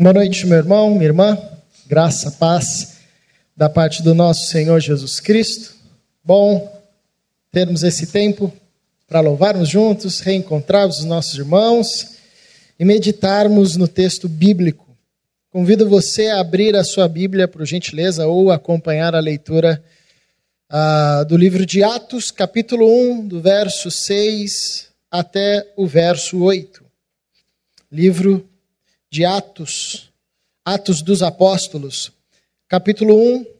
Boa noite, meu irmão, minha irmã. Graça, paz da parte do nosso Senhor Jesus Cristo. Bom termos esse tempo para louvarmos juntos, reencontrarmos os nossos irmãos e meditarmos no texto bíblico. Convido você a abrir a sua Bíblia, por gentileza, ou acompanhar a leitura uh, do livro de Atos, capítulo 1, do verso 6 até o verso 8. Livro de Atos, Atos dos Apóstolos, capítulo 1,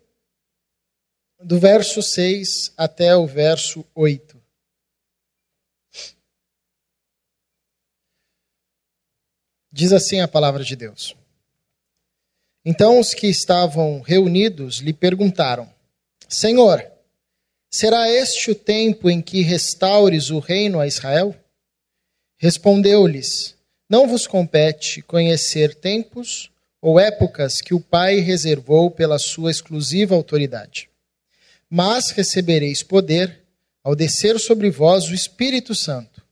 do verso 6 até o verso 8. Diz assim a palavra de Deus. Então os que estavam reunidos lhe perguntaram: Senhor, será este o tempo em que restaures o reino a Israel? Respondeu-lhes: não vos compete conhecer tempos ou épocas que o Pai reservou pela sua exclusiva autoridade. Mas recebereis poder ao descer sobre vós o Espírito Santo,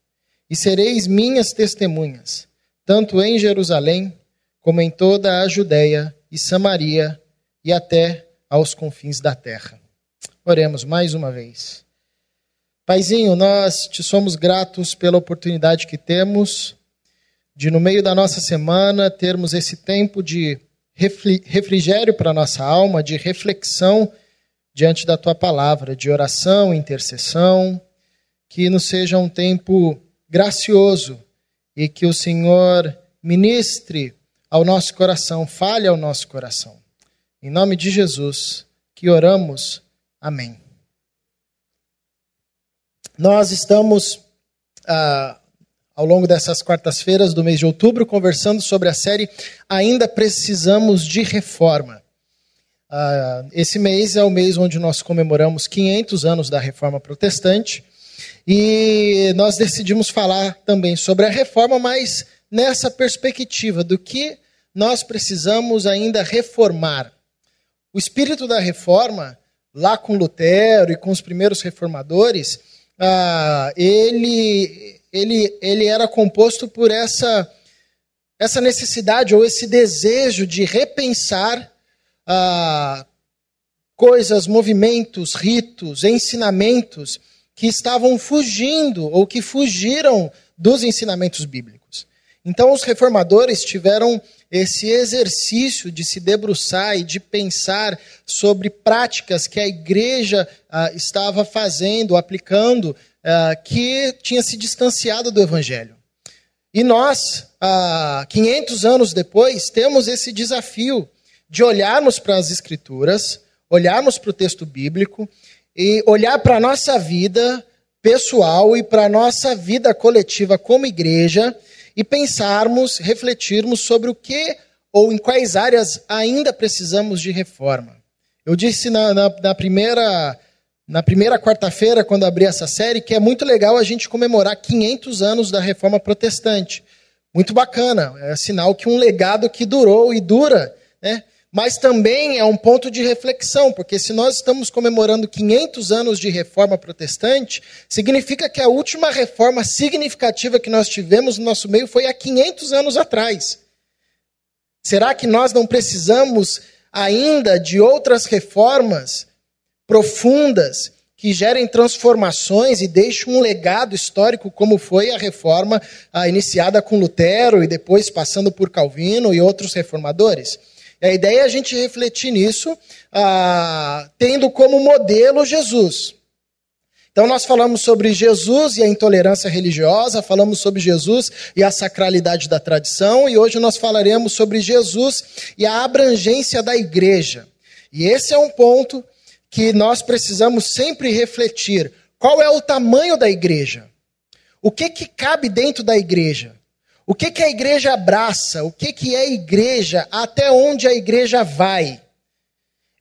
e sereis minhas testemunhas, tanto em Jerusalém como em toda a Judéia e Samaria e até aos confins da terra. Oremos mais uma vez. Paizinho, nós te somos gratos pela oportunidade que temos de no meio da nossa semana termos esse tempo de refrigério para a nossa alma, de reflexão diante da tua palavra, de oração, intercessão, que nos seja um tempo gracioso e que o Senhor ministre ao nosso coração, fale ao nosso coração. Em nome de Jesus que oramos. Amém. Nós estamos ah, ao longo dessas quartas-feiras do mês de outubro, conversando sobre a série Ainda Precisamos de Reforma. Uh, esse mês é o mês onde nós comemoramos 500 anos da Reforma Protestante e nós decidimos falar também sobre a reforma, mas nessa perspectiva do que nós precisamos ainda reformar. O espírito da reforma, lá com Lutero e com os primeiros reformadores, uh, ele ele, ele era composto por essa, essa necessidade ou esse desejo de repensar ah, coisas, movimentos, ritos, ensinamentos que estavam fugindo ou que fugiram dos ensinamentos bíblicos. Então, os reformadores tiveram esse exercício de se debruçar e de pensar sobre práticas que a igreja ah, estava fazendo, aplicando uh, que tinha se distanciado do Evangelho. E nós, uh, 500 anos depois, temos esse desafio de olharmos para as Escrituras, olharmos para o texto bíblico e olhar para a nossa vida pessoal e para a nossa vida coletiva como igreja e pensarmos, refletirmos sobre o que ou em quais áreas ainda precisamos de reforma. Eu disse na, na, na primeira na primeira quarta-feira, quando abri essa série, que é muito legal a gente comemorar 500 anos da reforma protestante. Muito bacana, é sinal que um legado que durou e dura, né? Mas também é um ponto de reflexão, porque se nós estamos comemorando 500 anos de reforma protestante, significa que a última reforma significativa que nós tivemos no nosso meio foi há 500 anos atrás. Será que nós não precisamos ainda de outras reformas profundas que gerem transformações e deixem um legado histórico, como foi a reforma ah, iniciada com Lutero e depois passando por Calvino e outros reformadores. A ideia é a gente refletir nisso, ah, tendo como modelo Jesus. Então, nós falamos sobre Jesus e a intolerância religiosa, falamos sobre Jesus e a sacralidade da tradição, e hoje nós falaremos sobre Jesus e a abrangência da igreja. E esse é um ponto que nós precisamos sempre refletir. Qual é o tamanho da igreja? O que, que cabe dentro da igreja? O que, que a igreja abraça? O que, que é igreja? Até onde a igreja vai?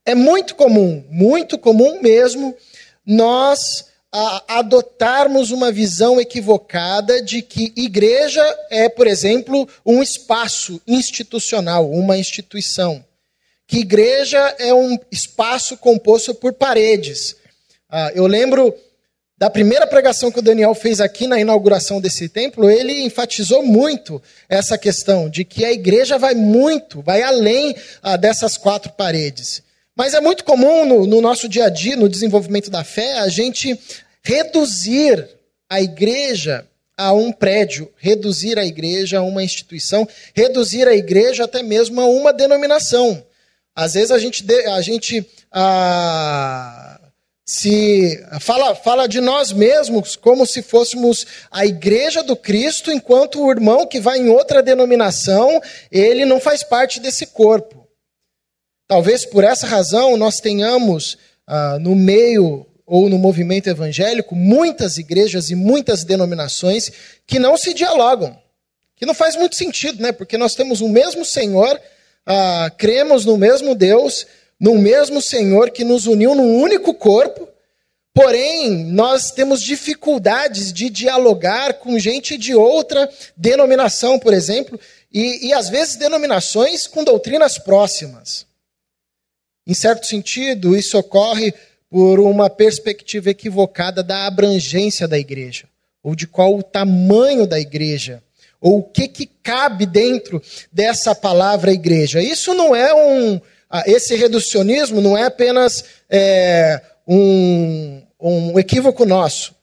É muito comum, muito comum mesmo, nós a, adotarmos uma visão equivocada de que igreja é, por exemplo, um espaço institucional, uma instituição que igreja é um espaço composto por paredes. Ah, eu lembro da primeira pregação que o Daniel fez aqui na inauguração desse templo, ele enfatizou muito essa questão de que a igreja vai muito, vai além ah, dessas quatro paredes. Mas é muito comum no, no nosso dia a dia, no desenvolvimento da fé, a gente reduzir a igreja a um prédio, reduzir a igreja a uma instituição, reduzir a igreja até mesmo a uma denominação. Às vezes a gente, a gente ah, se fala, fala de nós mesmos como se fôssemos a igreja do Cristo, enquanto o irmão que vai em outra denominação, ele não faz parte desse corpo. Talvez por essa razão nós tenhamos ah, no meio ou no movimento evangélico muitas igrejas e muitas denominações que não se dialogam, que não faz muito sentido, né? Porque nós temos o mesmo Senhor, ah, cremos no mesmo Deus, no mesmo Senhor que nos uniu num único corpo, porém nós temos dificuldades de dialogar com gente de outra denominação, por exemplo, e, e às vezes denominações com doutrinas próximas. Em certo sentido, isso ocorre por uma perspectiva equivocada da abrangência da igreja, ou de qual o tamanho da igreja, ou o que, que cabe dentro dessa palavra igreja. Isso não é um, ah, esse reducionismo não é apenas é, um, um equívoco nosso,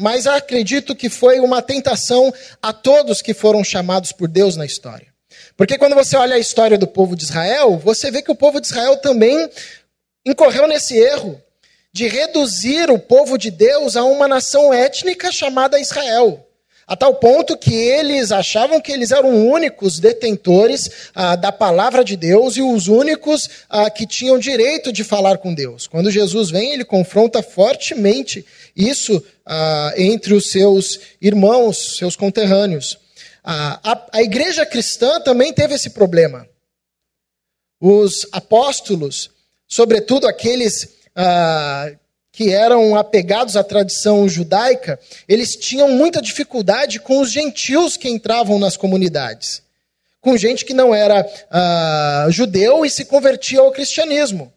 mas acredito que foi uma tentação a todos que foram chamados por Deus na história. Porque quando você olha a história do povo de Israel, você vê que o povo de Israel também incorreu nesse erro de reduzir o povo de Deus a uma nação étnica chamada Israel. A tal ponto que eles achavam que eles eram únicos detentores ah, da palavra de Deus e os únicos ah, que tinham direito de falar com Deus. Quando Jesus vem, ele confronta fortemente isso ah, entre os seus irmãos, seus conterrâneos. A, a igreja cristã também teve esse problema. Os apóstolos, sobretudo aqueles ah, que eram apegados à tradição judaica, eles tinham muita dificuldade com os gentios que entravam nas comunidades. Com gente que não era uh, judeu e se convertia ao cristianismo.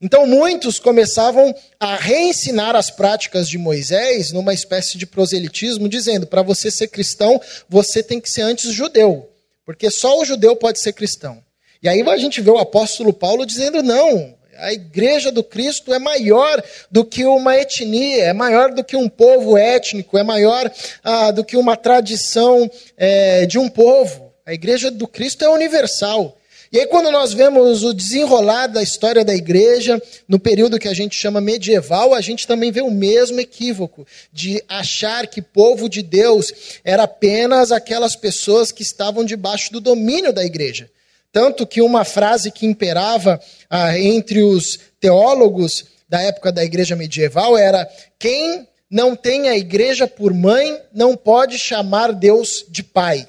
Então, muitos começavam a reensinar as práticas de Moisés numa espécie de proselitismo, dizendo: para você ser cristão, você tem que ser antes judeu, porque só o judeu pode ser cristão. E aí a gente vê o apóstolo Paulo dizendo: não, a igreja do Cristo é maior do que uma etnia, é maior do que um povo étnico, é maior ah, do que uma tradição é, de um povo. A igreja do Cristo é universal. E aí, quando nós vemos o desenrolar da história da igreja, no período que a gente chama medieval, a gente também vê o mesmo equívoco de achar que povo de Deus era apenas aquelas pessoas que estavam debaixo do domínio da igreja. Tanto que uma frase que imperava ah, entre os teólogos da época da igreja medieval era: quem não tem a igreja por mãe não pode chamar Deus de pai.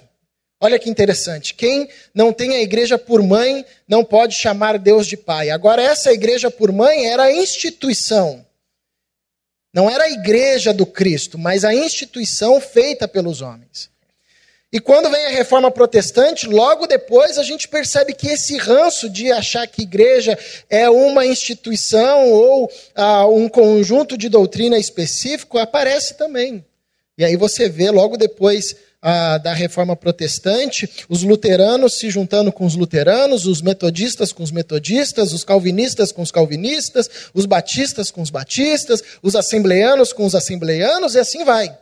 Olha que interessante. Quem não tem a igreja por mãe não pode chamar Deus de pai. Agora, essa igreja por mãe era a instituição. Não era a igreja do Cristo, mas a instituição feita pelos homens. E quando vem a reforma protestante, logo depois a gente percebe que esse ranço de achar que igreja é uma instituição ou ah, um conjunto de doutrina específico aparece também. E aí você vê logo depois ah, da reforma protestante, os luteranos se juntando com os luteranos, os metodistas com os metodistas, os calvinistas com os calvinistas, os batistas com os batistas, os assembleanos com os assembleanos, e assim vai.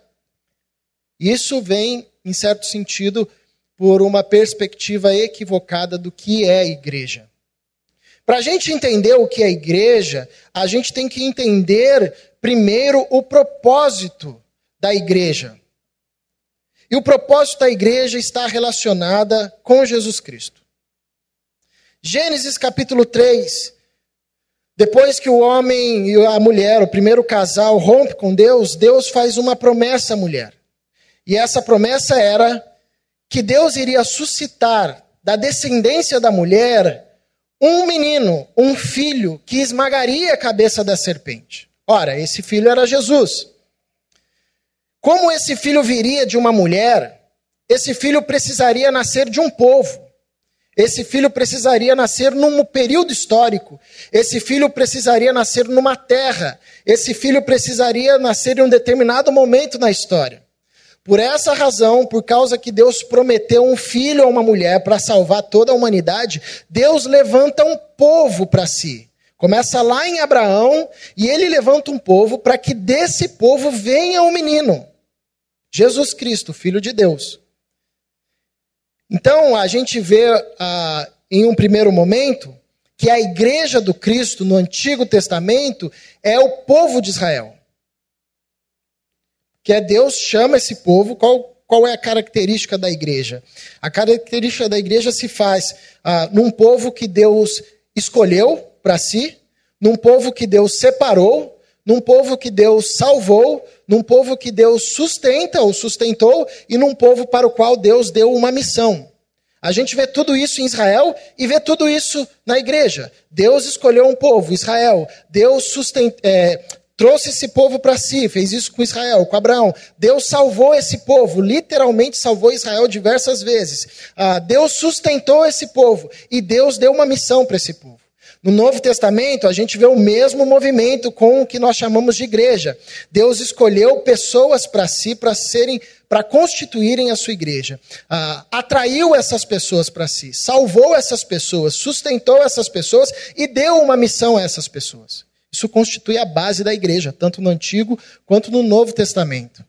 Isso vem em certo sentido, por uma perspectiva equivocada do que é igreja. Para a gente entender o que é igreja, a gente tem que entender primeiro o propósito da igreja. E o propósito da igreja está relacionada com Jesus Cristo. Gênesis capítulo 3. Depois que o homem e a mulher, o primeiro casal, rompe com Deus, Deus faz uma promessa à mulher. E essa promessa era que Deus iria suscitar da descendência da mulher um menino, um filho, que esmagaria a cabeça da serpente. Ora, esse filho era Jesus. Como esse filho viria de uma mulher, esse filho precisaria nascer de um povo. Esse filho precisaria nascer num período histórico. Esse filho precisaria nascer numa terra. Esse filho precisaria nascer em um determinado momento na história. Por essa razão, por causa que Deus prometeu um filho a uma mulher para salvar toda a humanidade, Deus levanta um povo para si. Começa lá em Abraão e ele levanta um povo para que desse povo venha um menino. Jesus Cristo, Filho de Deus. Então, a gente vê ah, em um primeiro momento que a igreja do Cristo no Antigo Testamento é o povo de Israel. Que é Deus chama esse povo, qual, qual é a característica da igreja? A característica da igreja se faz ah, num povo que Deus escolheu para si, num povo que Deus separou, num povo que Deus salvou, num povo que Deus sustenta ou sustentou e num povo para o qual Deus deu uma missão. A gente vê tudo isso em Israel e vê tudo isso na igreja. Deus escolheu um povo, Israel. Deus sustenta, é, trouxe esse povo para si, fez isso com Israel, com Abraão. Deus salvou esse povo, literalmente salvou Israel diversas vezes. Ah, Deus sustentou esse povo e Deus deu uma missão para esse povo. No Novo Testamento, a gente vê o mesmo movimento com o que nós chamamos de igreja. Deus escolheu pessoas para si, para serem, para constituírem a sua igreja. Ah, atraiu essas pessoas para si, salvou essas pessoas, sustentou essas pessoas e deu uma missão a essas pessoas. Isso constitui a base da igreja, tanto no Antigo quanto no Novo Testamento.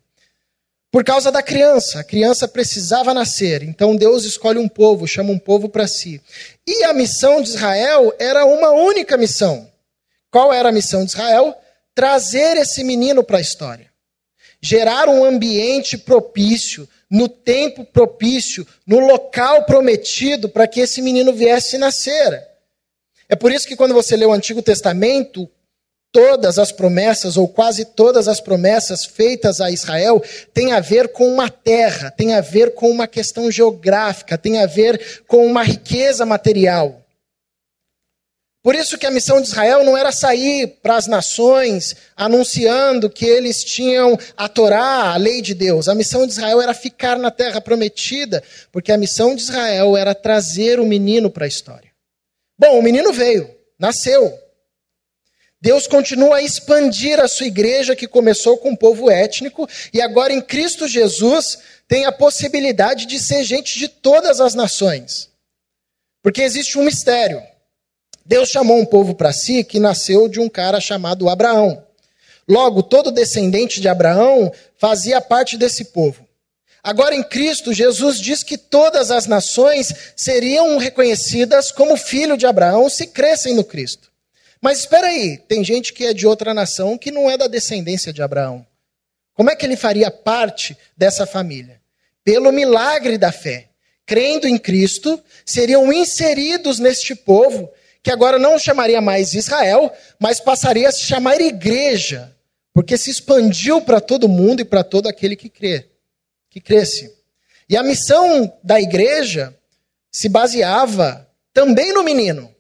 Por causa da criança, a criança precisava nascer, então Deus escolhe um povo, chama um povo para si. E a missão de Israel era uma única missão. Qual era a missão de Israel? Trazer esse menino para a história. Gerar um ambiente propício, no tempo propício, no local prometido para que esse menino viesse nascer. É por isso que quando você lê o Antigo Testamento, todas as promessas, ou quase todas as promessas feitas a Israel, têm a ver com uma terra, tem a ver com uma questão geográfica, tem a ver com uma riqueza material. Por isso que a missão de Israel não era sair para as nações anunciando que eles tinham a Torá, a lei de Deus. A missão de Israel era ficar na terra prometida, porque a missão de Israel era trazer o menino para a história. Bom, o menino veio, nasceu, Deus continua a expandir a sua igreja, que começou com um povo étnico, e agora em Cristo Jesus tem a possibilidade de ser gente de todas as nações. Porque existe um mistério. Deus chamou um povo para si que nasceu de um cara chamado Abraão. Logo, todo descendente de Abraão fazia parte desse povo. Agora em Cristo, Jesus diz que todas as nações seriam reconhecidas como filho de Abraão se crescem no Cristo. Mas espera aí, tem gente que é de outra nação que não é da descendência de Abraão. Como é que ele faria parte dessa família? Pelo milagre da fé. Crendo em Cristo, seriam inseridos neste povo, que agora não chamaria mais Israel, mas passaria a se chamar igreja, porque se expandiu para todo mundo e para todo aquele que crê, que cresce. E a missão da igreja se baseava também no menino.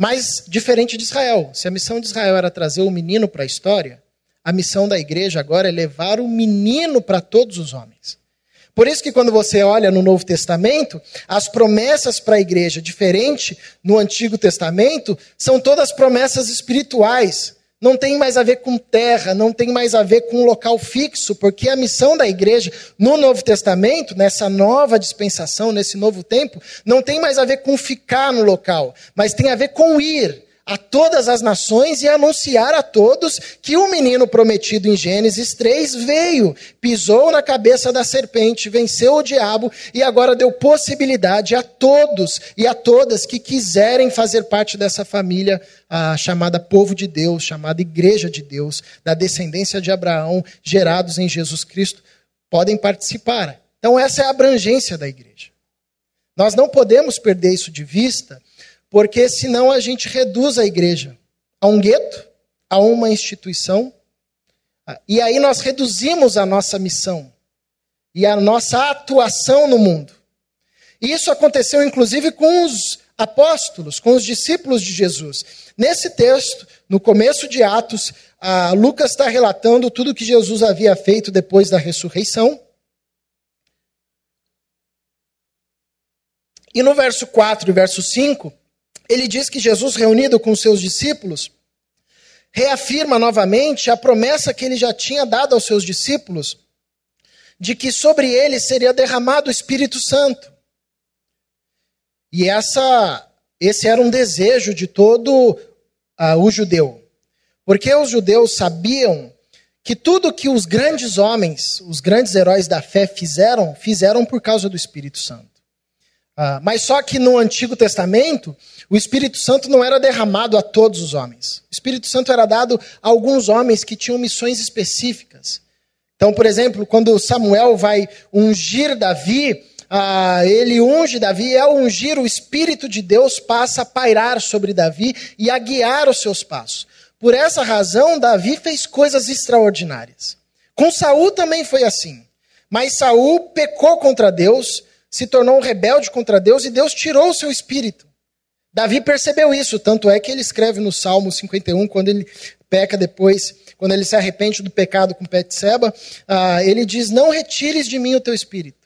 Mas diferente de Israel, se a missão de Israel era trazer o menino para a história, a missão da igreja agora é levar o menino para todos os homens. Por isso que quando você olha no Novo Testamento, as promessas para a igreja, diferente no Antigo Testamento, são todas promessas espirituais não tem mais a ver com terra, não tem mais a ver com um local fixo, porque a missão da igreja no Novo Testamento, nessa nova dispensação, nesse novo tempo, não tem mais a ver com ficar no local, mas tem a ver com ir a todas as nações e anunciar a todos que o menino prometido em Gênesis 3 veio, pisou na cabeça da serpente, venceu o diabo e agora deu possibilidade a todos e a todas que quiserem fazer parte dessa família ah, chamada povo de Deus, chamada igreja de Deus, da descendência de Abraão, gerados em Jesus Cristo, podem participar. Então, essa é a abrangência da igreja. Nós não podemos perder isso de vista porque senão a gente reduz a igreja a um gueto, a uma instituição, e aí nós reduzimos a nossa missão e a nossa atuação no mundo. E isso aconteceu inclusive com os apóstolos, com os discípulos de Jesus. Nesse texto, no começo de Atos, Lucas está relatando tudo que Jesus havia feito depois da ressurreição. E no verso 4 e verso 5, ele diz que Jesus, reunido com seus discípulos, reafirma novamente a promessa que ele já tinha dado aos seus discípulos de que sobre eles seria derramado o Espírito Santo. E essa, esse era um desejo de todo uh, o judeu. Porque os judeus sabiam que tudo que os grandes homens, os grandes heróis da fé fizeram, fizeram por causa do Espírito Santo. Uh, mas só que no Antigo Testamento, o Espírito Santo não era derramado a todos os homens. O Espírito Santo era dado a alguns homens que tinham missões específicas. Então, por exemplo, quando Samuel vai ungir Davi, ah, ele unge Davi, e ao ungir, o Espírito de Deus passa a pairar sobre Davi e a guiar os seus passos. Por essa razão, Davi fez coisas extraordinárias. Com Saul também foi assim. Mas Saul pecou contra Deus, se tornou um rebelde contra Deus e Deus tirou o seu espírito. Davi percebeu isso, tanto é que ele escreve no Salmo 51, quando ele peca depois, quando ele se arrepende do pecado com Betseba, uh, ele diz: Não retires de mim o teu espírito.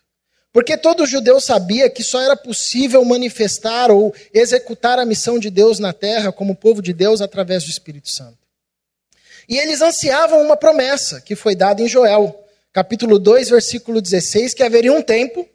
Porque todo judeu sabia que só era possível manifestar ou executar a missão de Deus na terra como povo de Deus através do Espírito Santo. E eles ansiavam uma promessa que foi dada em Joel, capítulo 2, versículo 16, que haveria um tempo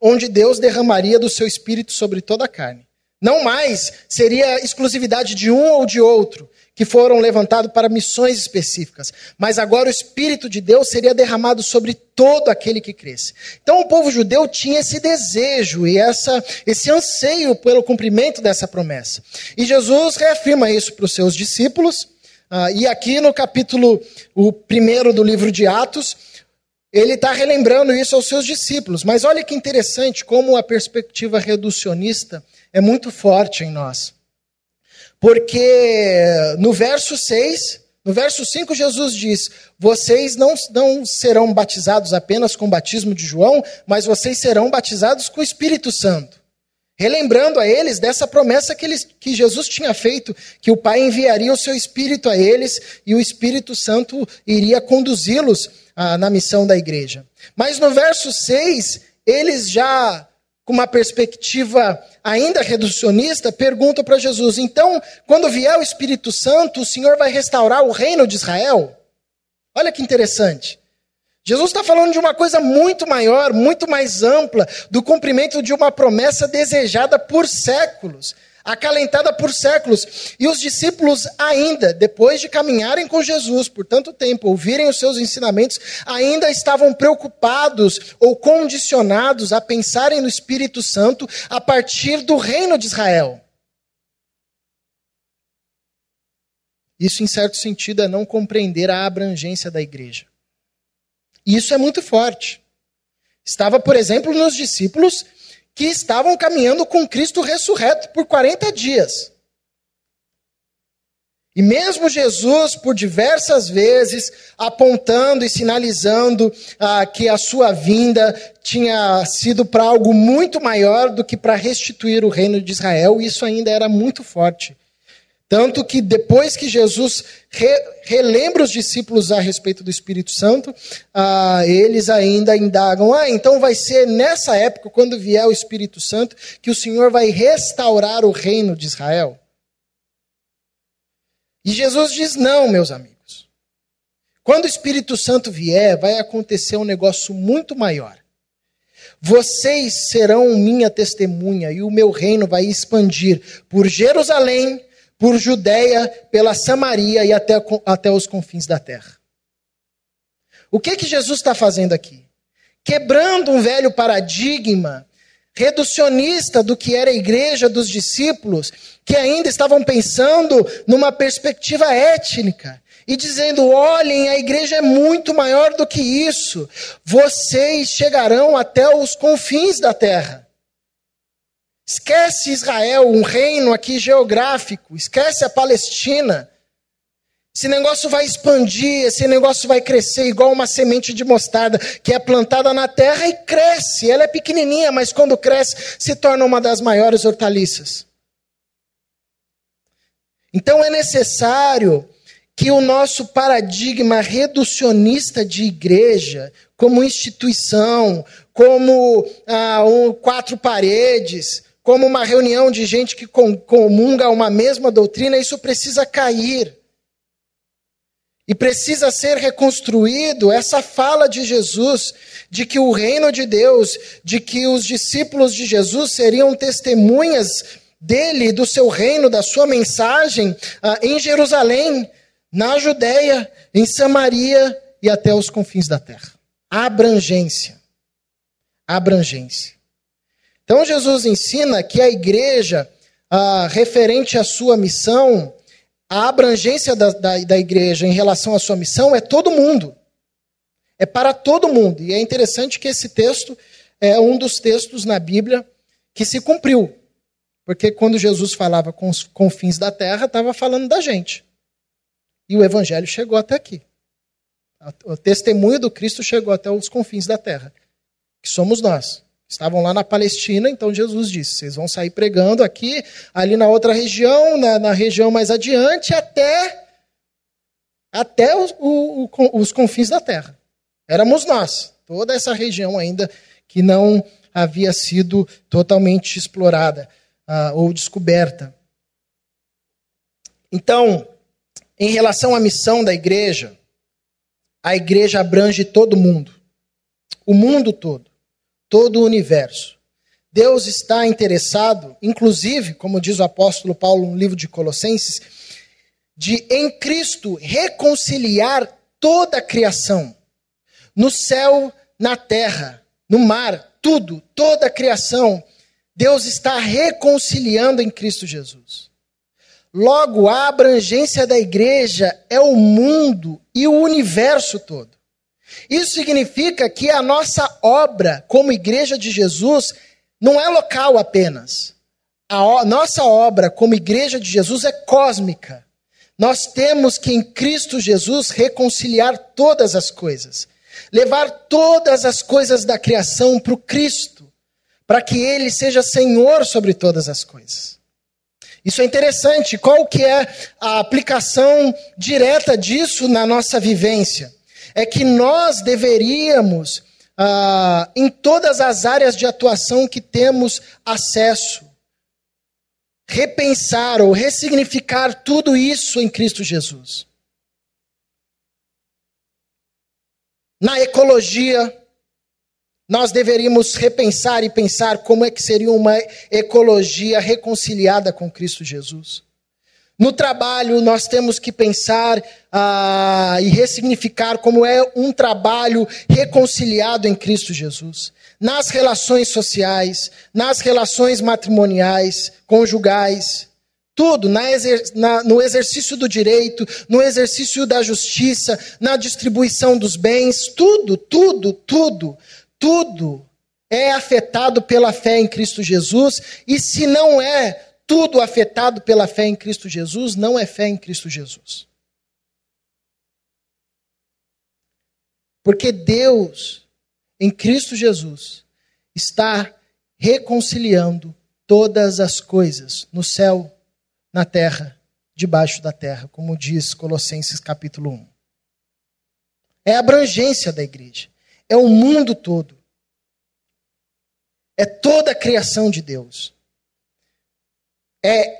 onde Deus derramaria do seu espírito sobre toda a carne. Não mais seria exclusividade de um ou de outro, que foram levantados para missões específicas. Mas agora o Espírito de Deus seria derramado sobre todo aquele que cresce. Então o povo judeu tinha esse desejo e essa, esse anseio pelo cumprimento dessa promessa. E Jesus reafirma isso para os seus discípulos. Uh, e aqui no capítulo o primeiro do livro de Atos, ele está relembrando isso aos seus discípulos. Mas olha que interessante como a perspectiva reducionista é muito forte em nós. Porque no verso 6, no verso 5, Jesus diz: Vocês não, não serão batizados apenas com o batismo de João, mas vocês serão batizados com o Espírito Santo. Relembrando a eles dessa promessa que, eles, que Jesus tinha feito, que o Pai enviaria o seu Espírito a eles e o Espírito Santo iria conduzi-los ah, na missão da igreja. Mas no verso 6, eles já com uma perspectiva ainda reducionista, pergunta para Jesus: então, quando vier o Espírito Santo, o Senhor vai restaurar o reino de Israel? Olha que interessante. Jesus está falando de uma coisa muito maior, muito mais ampla, do cumprimento de uma promessa desejada por séculos acalentada por séculos. E os discípulos, ainda, depois de caminharem com Jesus por tanto tempo, ouvirem os seus ensinamentos, ainda estavam preocupados ou condicionados a pensarem no Espírito Santo a partir do reino de Israel. Isso, em certo sentido, é não compreender a abrangência da igreja. E isso é muito forte. Estava, por exemplo, nos discípulos que estavam caminhando com Cristo ressurreto por 40 dias. E mesmo Jesus, por diversas vezes, apontando e sinalizando ah, que a sua vinda tinha sido para algo muito maior do que para restituir o reino de Israel, isso ainda era muito forte tanto que depois que Jesus re, relembra os discípulos a respeito do Espírito Santo, ah, eles ainda indagam: ah, então vai ser nessa época, quando vier o Espírito Santo, que o Senhor vai restaurar o reino de Israel? E Jesus diz: não, meus amigos. Quando o Espírito Santo vier, vai acontecer um negócio muito maior. Vocês serão minha testemunha e o meu reino vai expandir por Jerusalém, por Judéia, pela Samaria e até, até os confins da terra. O que que Jesus está fazendo aqui? Quebrando um velho paradigma reducionista do que era a igreja dos discípulos, que ainda estavam pensando numa perspectiva étnica e dizendo: olhem, a igreja é muito maior do que isso. Vocês chegarão até os confins da terra. Esquece Israel, um reino aqui geográfico. Esquece a Palestina. Esse negócio vai expandir, esse negócio vai crescer igual uma semente de mostarda que é plantada na terra e cresce. Ela é pequenininha, mas quando cresce se torna uma das maiores hortaliças. Então é necessário que o nosso paradigma reducionista de igreja, como instituição, como ah, um, quatro paredes, como uma reunião de gente que comunga uma mesma doutrina, isso precisa cair. E precisa ser reconstruído essa fala de Jesus, de que o reino de Deus, de que os discípulos de Jesus seriam testemunhas dele, do seu reino, da sua mensagem ah, em Jerusalém, na Judéia, em Samaria e até os confins da terra. Abrangência. Abrangência. Então Jesus ensina que a igreja, ah, referente à sua missão, a abrangência da, da, da igreja em relação à sua missão é todo mundo. É para todo mundo. E é interessante que esse texto é um dos textos na Bíblia que se cumpriu. Porque quando Jesus falava com os confins da terra, estava falando da gente. E o evangelho chegou até aqui. O testemunho do Cristo chegou até os confins da terra, que somos nós. Estavam lá na Palestina, então Jesus disse: vocês vão sair pregando aqui, ali na outra região, na, na região mais adiante, até, até os, o, os confins da terra. Éramos nós, toda essa região ainda que não havia sido totalmente explorada uh, ou descoberta. Então, em relação à missão da igreja, a igreja abrange todo mundo, o mundo todo todo o universo. Deus está interessado, inclusive, como diz o apóstolo Paulo no livro de Colossenses, de em Cristo reconciliar toda a criação, no céu, na terra, no mar, tudo, toda a criação, Deus está reconciliando em Cristo Jesus. Logo, a abrangência da igreja é o mundo e o universo todo. Isso significa que a nossa obra como igreja de Jesus não é local apenas. A nossa obra como igreja de Jesus é cósmica. Nós temos que em Cristo Jesus reconciliar todas as coisas, levar todas as coisas da criação para o Cristo, para que Ele seja Senhor sobre todas as coisas. Isso é interessante. Qual que é a aplicação direta disso na nossa vivência? É que nós deveríamos, ah, em todas as áreas de atuação que temos acesso, repensar ou ressignificar tudo isso em Cristo Jesus. Na ecologia, nós deveríamos repensar e pensar como é que seria uma ecologia reconciliada com Cristo Jesus. No trabalho, nós temos que pensar ah, e ressignificar como é um trabalho reconciliado em Cristo Jesus. Nas relações sociais, nas relações matrimoniais, conjugais, tudo, na exer na, no exercício do direito, no exercício da justiça, na distribuição dos bens, tudo, tudo, tudo, tudo é afetado pela fé em Cristo Jesus, e se não é, tudo afetado pela fé em Cristo Jesus não é fé em Cristo Jesus. Porque Deus, em Cristo Jesus, está reconciliando todas as coisas no céu, na terra, debaixo da terra, como diz Colossenses capítulo 1. É a abrangência da igreja, é o mundo todo, é toda a criação de Deus é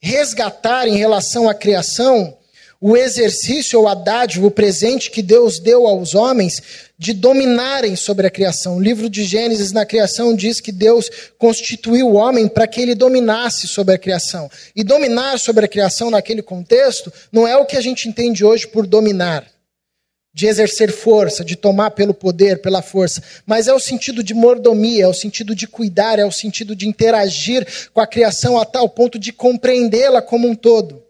resgatar em relação à criação o exercício ou a dádiva, o presente que Deus deu aos homens de dominarem sobre a criação. O livro de Gênesis, na criação, diz que Deus constituiu o homem para que ele dominasse sobre a criação. E dominar sobre a criação naquele contexto não é o que a gente entende hoje por dominar de exercer força, de tomar pelo poder, pela força, mas é o sentido de mordomia, é o sentido de cuidar, é o sentido de interagir com a criação a tal ponto de compreendê-la como um todo.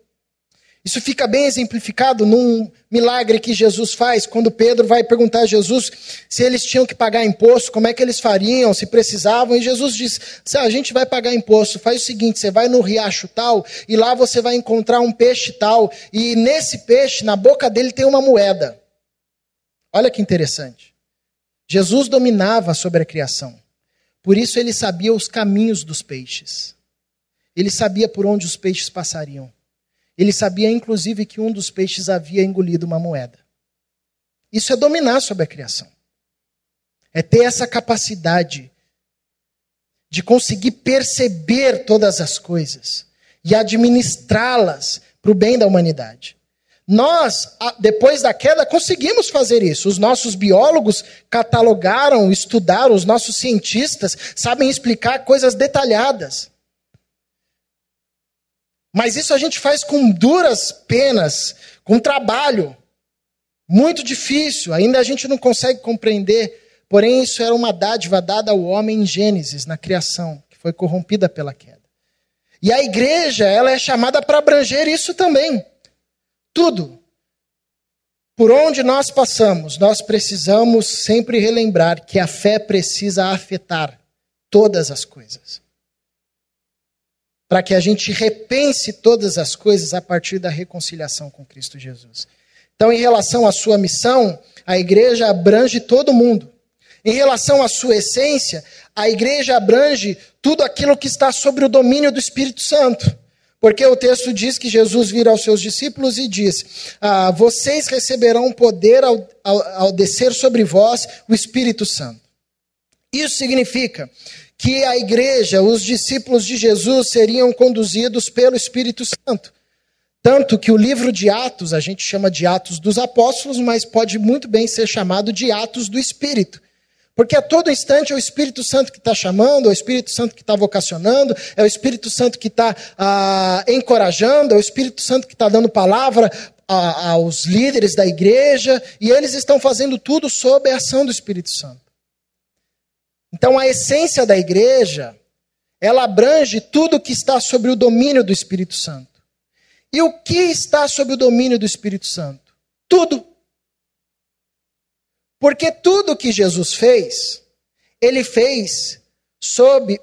Isso fica bem exemplificado num milagre que Jesus faz, quando Pedro vai perguntar a Jesus se eles tinham que pagar imposto, como é que eles fariam, se precisavam, e Jesus diz: se a gente vai pagar imposto, faz o seguinte: você vai no riacho tal, e lá você vai encontrar um peixe tal, e nesse peixe, na boca dele tem uma moeda. Olha que interessante. Jesus dominava sobre a criação. Por isso ele sabia os caminhos dos peixes. Ele sabia por onde os peixes passariam. Ele sabia, inclusive, que um dos peixes havia engolido uma moeda. Isso é dominar sobre a criação. É ter essa capacidade de conseguir perceber todas as coisas e administrá-las para o bem da humanidade. Nós, depois da queda, conseguimos fazer isso. Os nossos biólogos catalogaram, estudaram, os nossos cientistas sabem explicar coisas detalhadas. Mas isso a gente faz com duras penas, com trabalho. Muito difícil, ainda a gente não consegue compreender. Porém, isso era uma dádiva dada ao homem em Gênesis, na criação, que foi corrompida pela queda. E a igreja, ela é chamada para abranger isso também. Tudo. Por onde nós passamos, nós precisamos sempre relembrar que a fé precisa afetar todas as coisas. Para que a gente repense todas as coisas a partir da reconciliação com Cristo Jesus. Então, em relação à sua missão, a igreja abrange todo mundo. Em relação à sua essência, a igreja abrange tudo aquilo que está sobre o domínio do Espírito Santo. Porque o texto diz que Jesus vira aos seus discípulos e diz: ah, Vocês receberão poder ao, ao, ao descer sobre vós o Espírito Santo. Isso significa que a igreja, os discípulos de Jesus, seriam conduzidos pelo Espírito Santo. Tanto que o livro de Atos, a gente chama de Atos dos Apóstolos, mas pode muito bem ser chamado de Atos do Espírito. Porque a todo instante é o Espírito Santo que está chamando, é o Espírito Santo que está vocacionando, é o Espírito Santo que está ah, encorajando, é o Espírito Santo que está dando palavra a, aos líderes da igreja, e eles estão fazendo tudo sob a ação do Espírito Santo. Então a essência da igreja, ela abrange tudo que está sobre o domínio do Espírito Santo. E o que está sob o domínio do Espírito Santo? Tudo. Porque tudo que Jesus fez, ele fez sob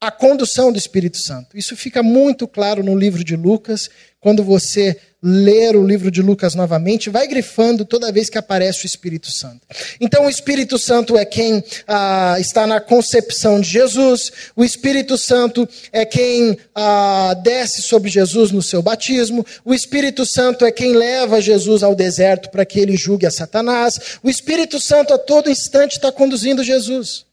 a condução do Espírito Santo. Isso fica muito claro no livro de Lucas, quando você ler o livro de Lucas novamente, vai grifando toda vez que aparece o Espírito Santo. Então, o Espírito Santo é quem ah, está na concepção de Jesus, o Espírito Santo é quem ah, desce sobre Jesus no seu batismo, o Espírito Santo é quem leva Jesus ao deserto para que ele julgue a Satanás, o Espírito Santo a todo instante está conduzindo Jesus.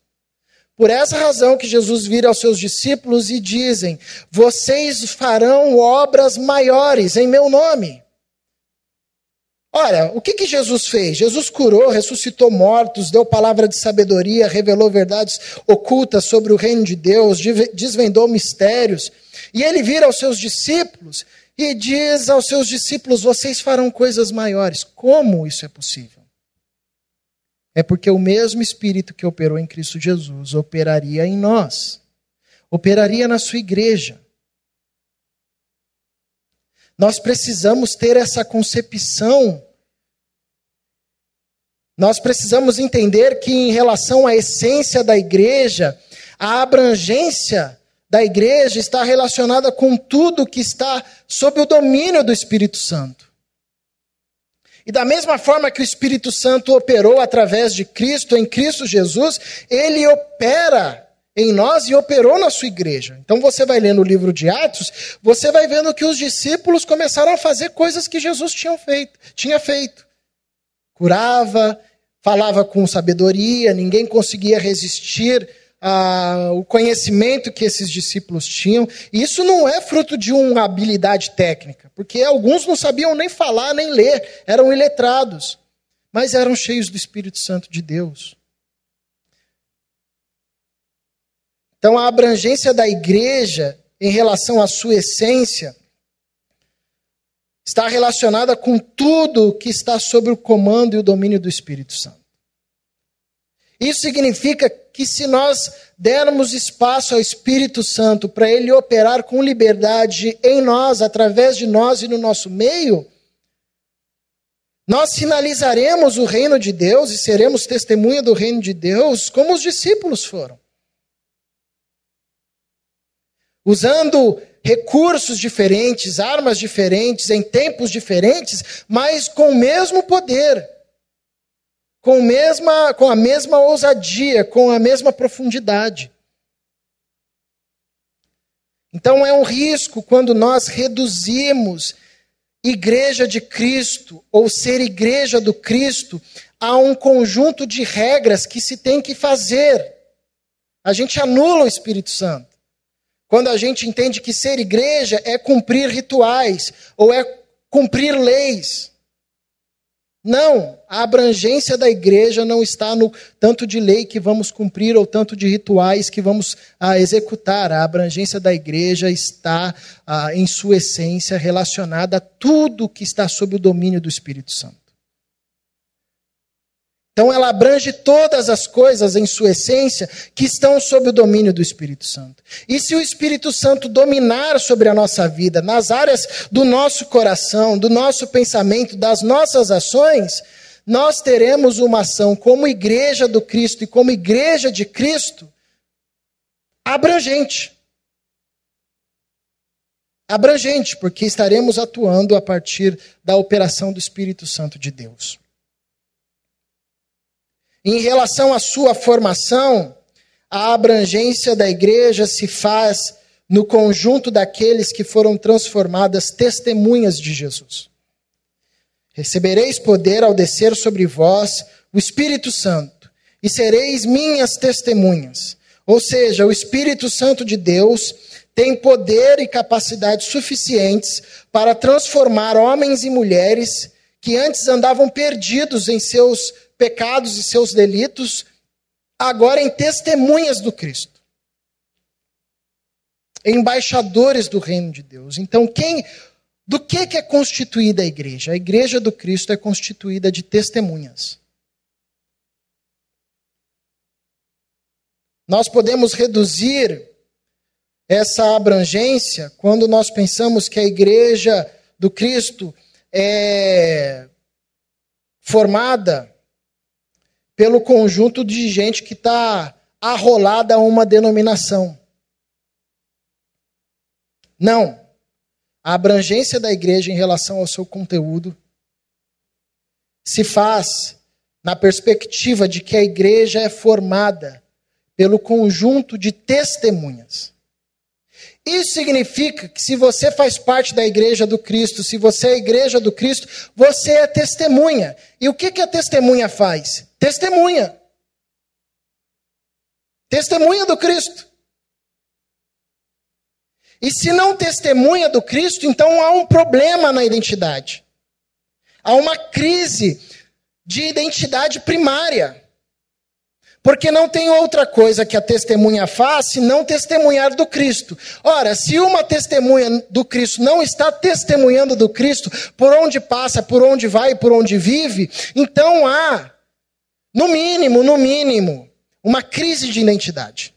Por essa razão que Jesus vira aos seus discípulos e dizem: Vocês farão obras maiores em meu nome. Olha, o que, que Jesus fez? Jesus curou, ressuscitou mortos, deu palavra de sabedoria, revelou verdades ocultas sobre o reino de Deus, desvendou mistérios. E ele vira aos seus discípulos e diz aos seus discípulos: Vocês farão coisas maiores. Como isso é possível? É porque o mesmo Espírito que operou em Cristo Jesus operaria em nós, operaria na sua igreja. Nós precisamos ter essa concepção. Nós precisamos entender que, em relação à essência da igreja, a abrangência da igreja está relacionada com tudo que está sob o domínio do Espírito Santo. E da mesma forma que o Espírito Santo operou através de Cristo, em Cristo Jesus, ele opera em nós e operou na sua igreja. Então você vai lendo o livro de Atos, você vai vendo que os discípulos começaram a fazer coisas que Jesus tinha feito, tinha feito. Curava, falava com sabedoria, ninguém conseguia resistir ah, o conhecimento que esses discípulos tinham. E isso não é fruto de uma habilidade técnica, porque alguns não sabiam nem falar nem ler, eram iletrados, mas eram cheios do Espírito Santo de Deus. Então, a abrangência da igreja em relação à sua essência está relacionada com tudo que está sob o comando e o domínio do Espírito Santo. Isso significa que se nós dermos espaço ao Espírito Santo para ele operar com liberdade em nós, através de nós e no nosso meio, nós sinalizaremos o reino de Deus e seremos testemunha do reino de Deus como os discípulos foram. Usando recursos diferentes, armas diferentes, em tempos diferentes, mas com o mesmo poder com, mesma, com a mesma ousadia, com a mesma profundidade. Então é um risco quando nós reduzimos igreja de Cristo ou ser igreja do Cristo, há um conjunto de regras que se tem que fazer. A gente anula o Espírito Santo. Quando a gente entende que ser igreja é cumprir rituais ou é cumprir leis. Não, a abrangência da igreja não está no tanto de lei que vamos cumprir ou tanto de rituais que vamos ah, executar. A abrangência da igreja está, ah, em sua essência, relacionada a tudo que está sob o domínio do Espírito Santo. Então ela abrange todas as coisas em sua essência que estão sob o domínio do Espírito Santo. E se o Espírito Santo dominar sobre a nossa vida, nas áreas do nosso coração, do nosso pensamento, das nossas ações, nós teremos uma ação como igreja do Cristo e como igreja de Cristo abrangente. Abrangente, porque estaremos atuando a partir da operação do Espírito Santo de Deus. Em relação à sua formação, a abrangência da igreja se faz no conjunto daqueles que foram transformadas testemunhas de Jesus. Recebereis poder ao descer sobre vós o Espírito Santo, e sereis minhas testemunhas. Ou seja, o Espírito Santo de Deus tem poder e capacidade suficientes para transformar homens e mulheres que antes andavam perdidos em seus pecados e seus delitos, agora em testemunhas do Cristo. Embaixadores do reino de Deus. Então, quem do que, que é constituída a igreja? A igreja do Cristo é constituída de testemunhas. Nós podemos reduzir essa abrangência quando nós pensamos que a igreja do Cristo é formada pelo conjunto de gente que está arrolada a uma denominação. Não. A abrangência da igreja em relação ao seu conteúdo se faz na perspectiva de que a igreja é formada pelo conjunto de testemunhas. Isso significa que se você faz parte da igreja do Cristo, se você é a igreja do Cristo, você é testemunha. E o que, que a testemunha faz? Testemunha. Testemunha do Cristo. E se não testemunha do Cristo, então há um problema na identidade. Há uma crise de identidade primária. Porque não tem outra coisa que a testemunha se não testemunhar do Cristo. Ora, se uma testemunha do Cristo não está testemunhando do Cristo por onde passa, por onde vai, por onde vive, então há no mínimo, no mínimo, uma crise de identidade.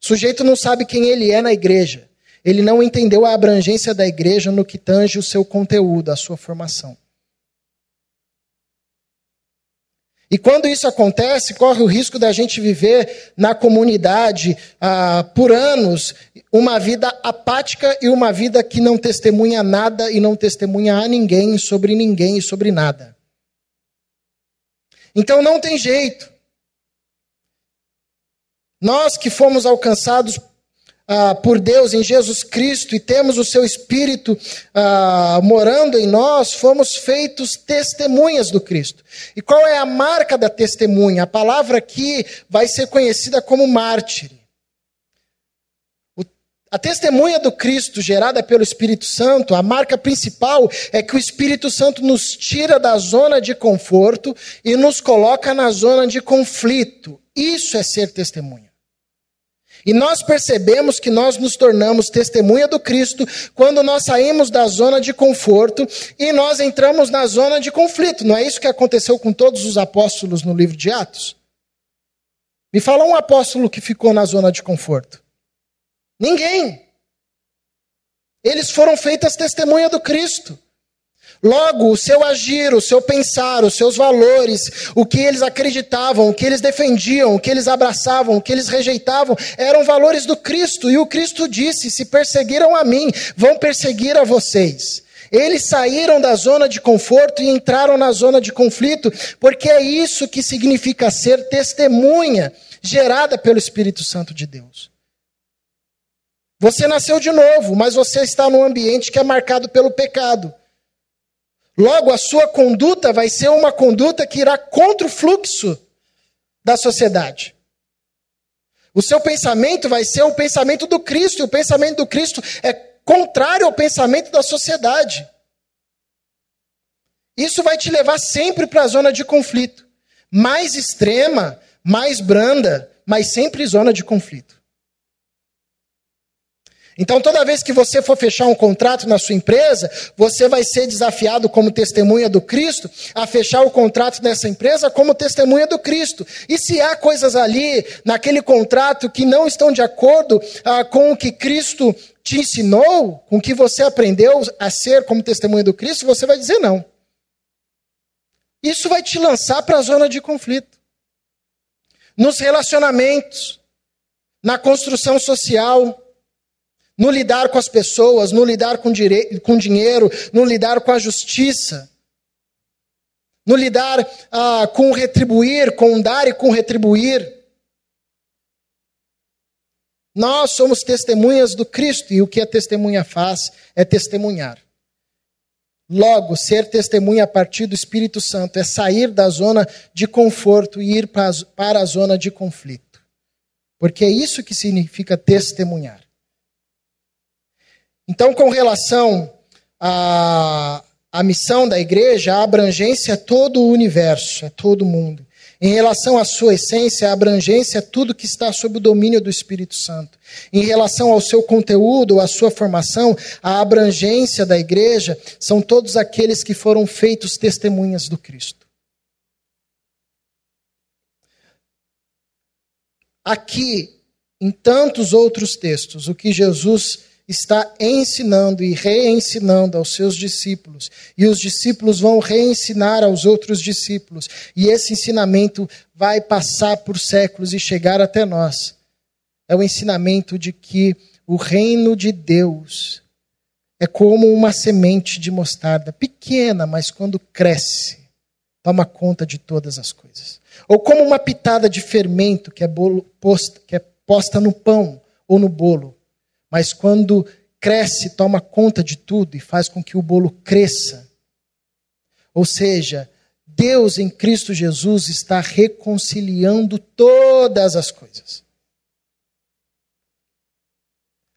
O sujeito não sabe quem ele é na igreja. Ele não entendeu a abrangência da igreja no que tange o seu conteúdo, a sua formação. E quando isso acontece, corre o risco da gente viver na comunidade ah, por anos uma vida apática e uma vida que não testemunha nada e não testemunha a ninguém sobre ninguém e sobre nada. Então não tem jeito. Nós que fomos alcançados ah, por Deus em Jesus Cristo e temos o seu Espírito ah, morando em nós, fomos feitos testemunhas do Cristo. E qual é a marca da testemunha? A palavra aqui vai ser conhecida como mártir. A testemunha do Cristo gerada pelo Espírito Santo, a marca principal é que o Espírito Santo nos tira da zona de conforto e nos coloca na zona de conflito. Isso é ser testemunha. E nós percebemos que nós nos tornamos testemunha do Cristo quando nós saímos da zona de conforto e nós entramos na zona de conflito. Não é isso que aconteceu com todos os apóstolos no livro de Atos? Me fala um apóstolo que ficou na zona de conforto. Ninguém. Eles foram feitas testemunha do Cristo. Logo, o seu agir, o seu pensar, os seus valores, o que eles acreditavam, o que eles defendiam, o que eles abraçavam, o que eles rejeitavam, eram valores do Cristo. E o Cristo disse: Se perseguiram a mim, vão perseguir a vocês. Eles saíram da zona de conforto e entraram na zona de conflito, porque é isso que significa ser testemunha gerada pelo Espírito Santo de Deus. Você nasceu de novo, mas você está num ambiente que é marcado pelo pecado. Logo, a sua conduta vai ser uma conduta que irá contra o fluxo da sociedade. O seu pensamento vai ser o pensamento do Cristo, e o pensamento do Cristo é contrário ao pensamento da sociedade. Isso vai te levar sempre para a zona de conflito. Mais extrema, mais branda, mas sempre zona de conflito. Então, toda vez que você for fechar um contrato na sua empresa, você vai ser desafiado como testemunha do Cristo a fechar o contrato dessa empresa como testemunha do Cristo. E se há coisas ali naquele contrato que não estão de acordo ah, com o que Cristo te ensinou, com o que você aprendeu a ser como testemunha do Cristo, você vai dizer não. Isso vai te lançar para a zona de conflito. Nos relacionamentos, na construção social, no lidar com as pessoas, no lidar com, com dinheiro, no lidar com a justiça, no lidar ah, com retribuir, com dar e com retribuir. Nós somos testemunhas do Cristo e o que a testemunha faz é testemunhar. Logo, ser testemunha a partir do Espírito Santo é sair da zona de conforto e ir para a zona de conflito. Porque é isso que significa testemunhar. Então, com relação à, à missão da igreja, a abrangência é todo o universo, é todo o mundo. Em relação à sua essência, a abrangência é tudo que está sob o domínio do Espírito Santo. Em relação ao seu conteúdo, à sua formação, a abrangência da igreja são todos aqueles que foram feitos testemunhas do Cristo. Aqui, em tantos outros textos, o que Jesus está ensinando e reensinando aos seus discípulos, e os discípulos vão reensinar aos outros discípulos, e esse ensinamento vai passar por séculos e chegar até nós. É o ensinamento de que o reino de Deus é como uma semente de mostarda, pequena, mas quando cresce, toma conta de todas as coisas. Ou como uma pitada de fermento que é, bolo, posta, que é posta no pão ou no bolo mas quando cresce, toma conta de tudo e faz com que o bolo cresça. Ou seja, Deus em Cristo Jesus está reconciliando todas as coisas.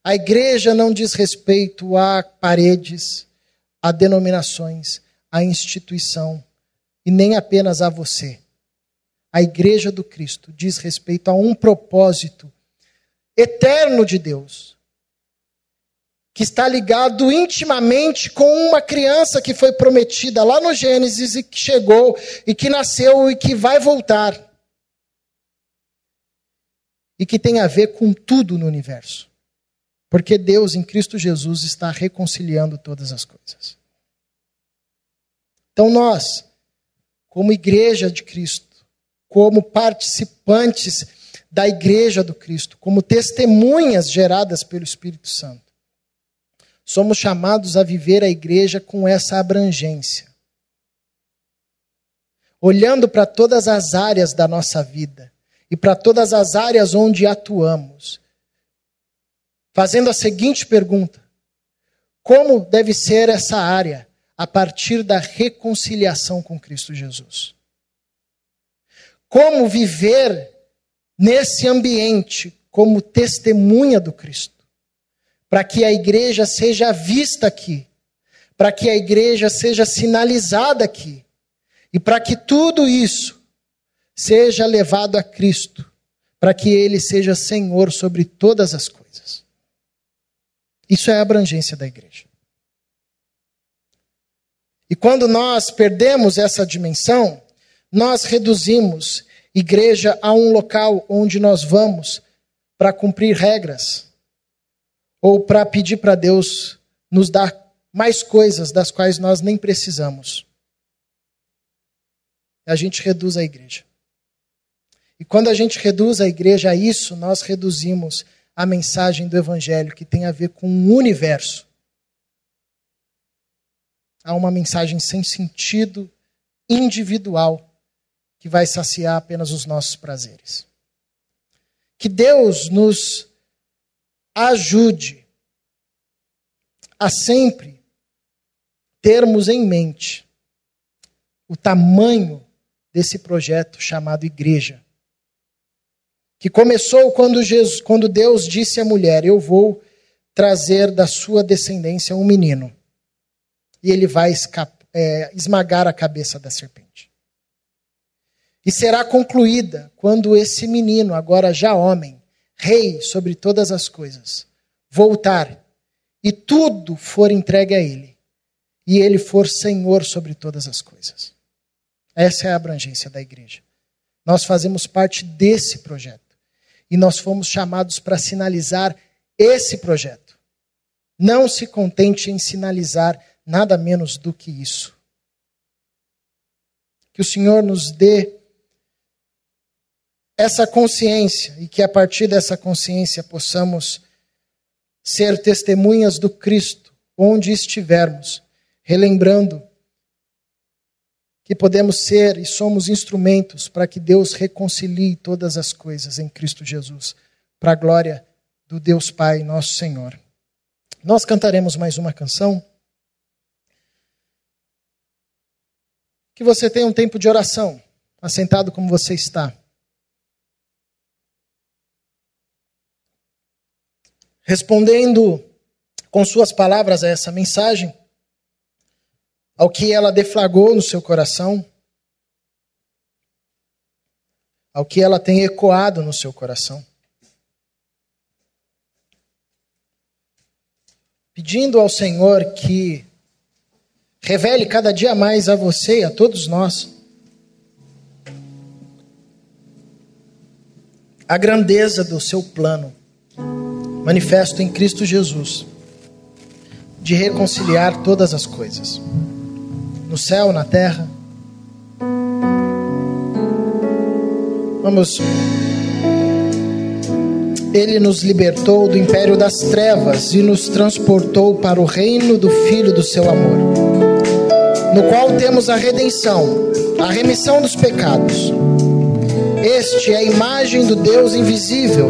A igreja não diz respeito a paredes, a denominações, a instituição e nem apenas a você. A igreja do Cristo diz respeito a um propósito eterno de Deus, que está ligado intimamente com uma criança que foi prometida lá no Gênesis e que chegou e que nasceu e que vai voltar. E que tem a ver com tudo no universo. Porque Deus em Cristo Jesus está reconciliando todas as coisas. Então nós, como igreja de Cristo, como participantes da igreja do Cristo, como testemunhas geradas pelo Espírito Santo, somos chamados a viver a igreja com essa abrangência. Olhando para todas as áreas da nossa vida e para todas as áreas onde atuamos, fazendo a seguinte pergunta: como deve ser essa área a partir da reconciliação com Cristo Jesus? Como viver nesse ambiente como testemunha do Cristo? Para que a igreja seja vista aqui, para que a igreja seja sinalizada aqui, e para que tudo isso seja levado a Cristo, para que Ele seja Senhor sobre todas as coisas. Isso é a abrangência da igreja. E quando nós perdemos essa dimensão, nós reduzimos igreja a um local onde nós vamos para cumprir regras ou para pedir para Deus nos dar mais coisas das quais nós nem precisamos. A gente reduz a igreja. E quando a gente reduz a igreja a isso, nós reduzimos a mensagem do evangelho que tem a ver com o universo. Há uma mensagem sem sentido, individual, que vai saciar apenas os nossos prazeres. Que Deus nos ajude a sempre termos em mente o tamanho desse projeto chamado igreja. Que começou quando, Jesus, quando Deus disse à mulher: Eu vou trazer da sua descendência um menino. E ele vai é, esmagar a cabeça da serpente. E será concluída quando esse menino, agora já homem, rei sobre todas as coisas, voltar e tudo for entregue a ele, e ele for senhor sobre todas as coisas. Essa é a abrangência da igreja. Nós fazemos parte desse projeto. E nós fomos chamados para sinalizar esse projeto. Não se contente em sinalizar nada menos do que isso. Que o Senhor nos dê essa consciência e que a partir dessa consciência possamos ser testemunhas do Cristo onde estivermos, relembrando que podemos ser e somos instrumentos para que Deus reconcilie todas as coisas em Cristo Jesus, para a glória do Deus Pai, nosso Senhor. Nós cantaremos mais uma canção. Que você tenha um tempo de oração, assentado como você está. Respondendo com suas palavras a essa mensagem, ao que ela deflagrou no seu coração, ao que ela tem ecoado no seu coração. Pedindo ao Senhor que revele cada dia mais a você e a todos nós a grandeza do seu plano, manifesto em Cristo Jesus, de reconciliar todas as coisas no céu, na terra. Vamos. Ele nos libertou do império das trevas e nos transportou para o reino do Filho do seu amor, no qual temos a redenção, a remissão dos pecados. Este é a imagem do Deus invisível,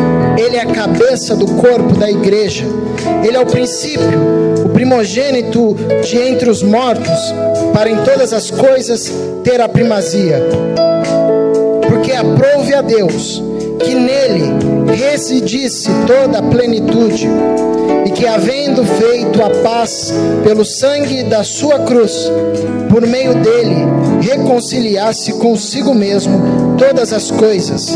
Ele é a cabeça do corpo da igreja. Ele é o princípio, o primogênito de entre os mortos, para em todas as coisas ter a primazia. Porque aprove a Deus que nele residisse toda a plenitude, e que, havendo feito a paz pelo sangue da sua cruz, por meio dele reconciliasse consigo mesmo todas as coisas,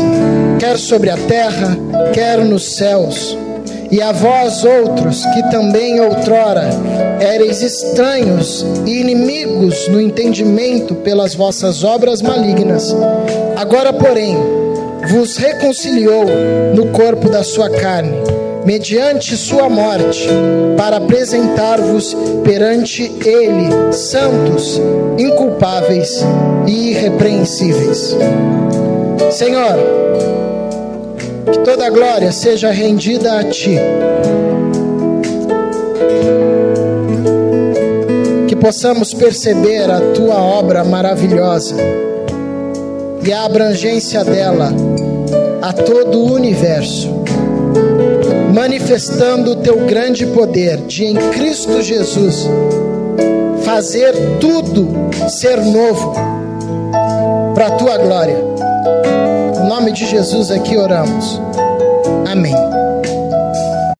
quer sobre a terra, quer nos céus. E a vós outros, que também outrora éreis estranhos e inimigos no entendimento pelas vossas obras malignas, agora, porém, vos reconciliou no corpo da sua carne, mediante sua morte, para apresentar-vos perante Ele santos, inculpáveis e irrepreensíveis. Senhor, que toda glória seja rendida a Ti. Que possamos perceber a Tua obra maravilhosa e a abrangência dela a todo o universo, manifestando o teu grande poder de em Cristo Jesus fazer tudo ser novo para a tua glória. Em nome de Jesus aqui oramos. Amém.